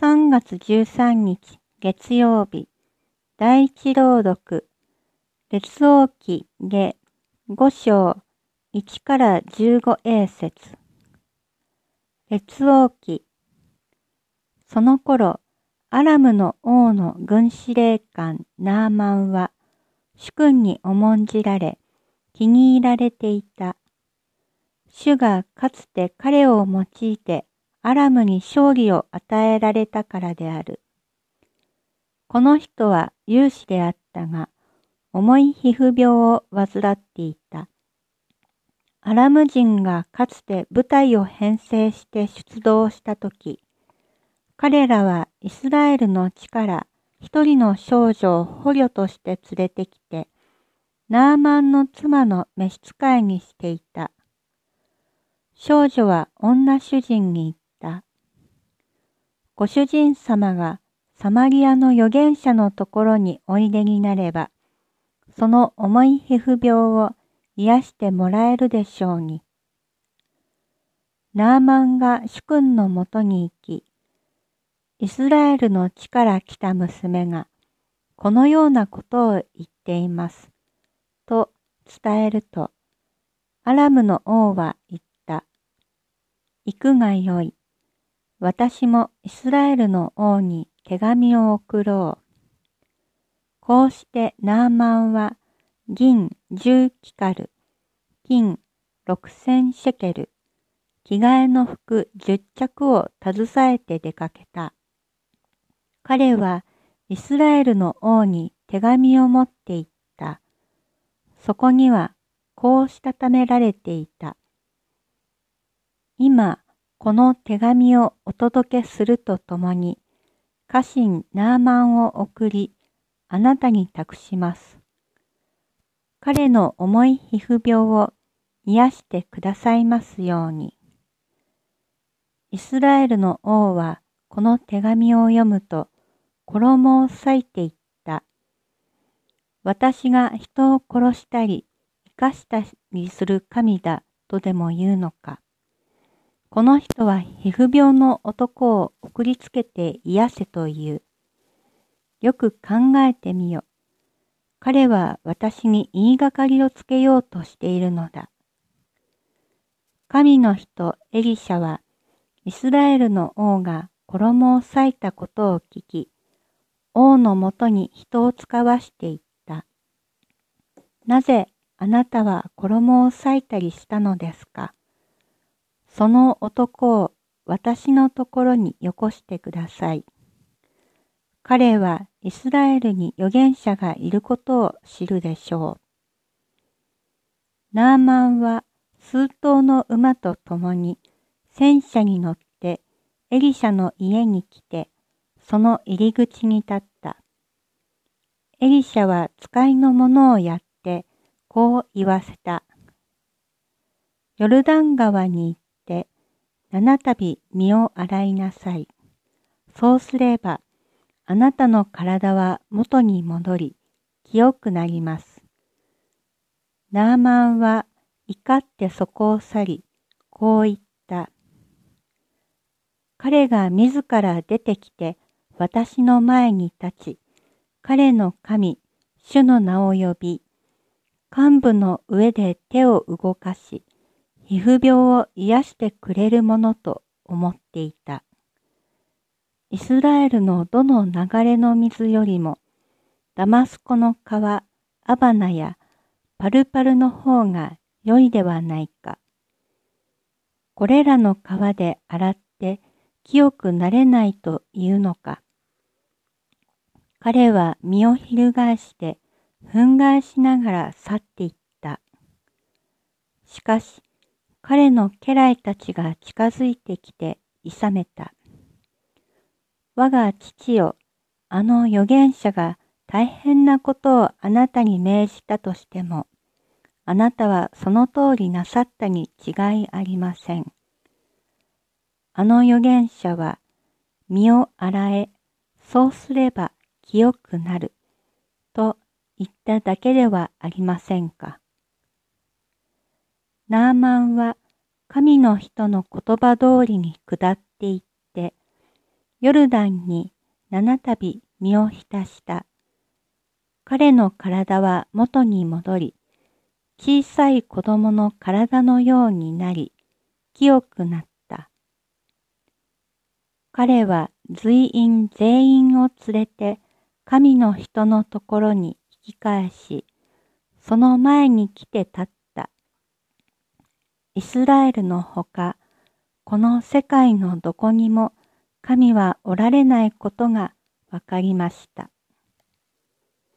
3月13日月曜日。第一朗読。列王記下5章1から15英節。列王記。その頃アラムの王の軍司令官ナーマンは主君に重んじられ気に入られていた。主がかつて彼を用いてアラムに勝利を与えられたからである。この人は勇士であったが、重い皮膚病を患っていた。アラム人がかつて部隊を編成して出動したとき、彼らはイスラエルの地から一人の少女を捕虜として連れてきて、ナーマンの妻の召使いにしていた。少女は女主人に言。ご主人様がサマリアの預言者のところにおいでになれば、その重い皮膚病を癒してもらえるでしょうに。ナーマンが主君のもとに行き、イスラエルの地から来た娘が、このようなことを言っています。と伝えると、アラムの王は言った。行くがよい。私もイスラエルの王に手紙を送ろう。こうしてナーマンは銀十キカル、金六千シェケル、着替えの服十着を携えて出かけた。彼はイスラエルの王に手紙を持って行った。そこにはこうしたためられていた。今、この手紙をお届けするとともに、家臣ナーマンを送り、あなたに託します。彼の重い皮膚病を癒してくださいますように。イスラエルの王はこの手紙を読むと衣を裂いていった。私が人を殺したり生かしたりする神だとでも言うのか。この人は皮膚病の男を送りつけて癒せと言う。よく考えてみよ。彼は私に言いがかりをつけようとしているのだ。神の人エリシャは、イスラエルの王が衣を裂いたことを聞き、王のもとに人を使わしていった。なぜあなたは衣を裂いたりしたのですか？その男を私のところによこしてください。彼はイスラエルに預言者がいることを知るでしょう。ナーマンは数頭の馬と共に戦車に乗ってエリシャの家に来てその入り口に立った。エリシャは使いの者をやってこう言わせた。ヨルダン川に行七度身を洗いなさい。そうすれば、あなたの体は元に戻り、清くなります。ナーマンは怒ってそこを去り、こう言った。彼が自ら出てきて私の前に立ち、彼の神、主の名を呼び、幹部の上で手を動かし、皮膚病を癒してくれるものと思っていた。イスラエルのどの流れの水よりも、ダマスコの川、アバナやパルパルの方が良いではないか。これらの川で洗って清くなれないというのか。彼は身を翻して、憤慨しながら去っていった。しかし、彼の家来たちが近づいてきていさめた。我が父よ、あの預言者が大変なことをあなたに命じたとしても、あなたはその通りなさったに違いありません。あの預言者は、身を洗え、そうすれば清くなる、と言っただけではありませんか。ナーマンは神の人の言葉通りに下っていって、ヨルダンに七度身を浸した。彼の体は元に戻り、小さい子供の体のようになり、清くなった。彼は随員全員を連れて神の人のところに引き返し、その前に来て立っ。イスラエルのほか、この世界のどこにも神はおられないことがわかりました。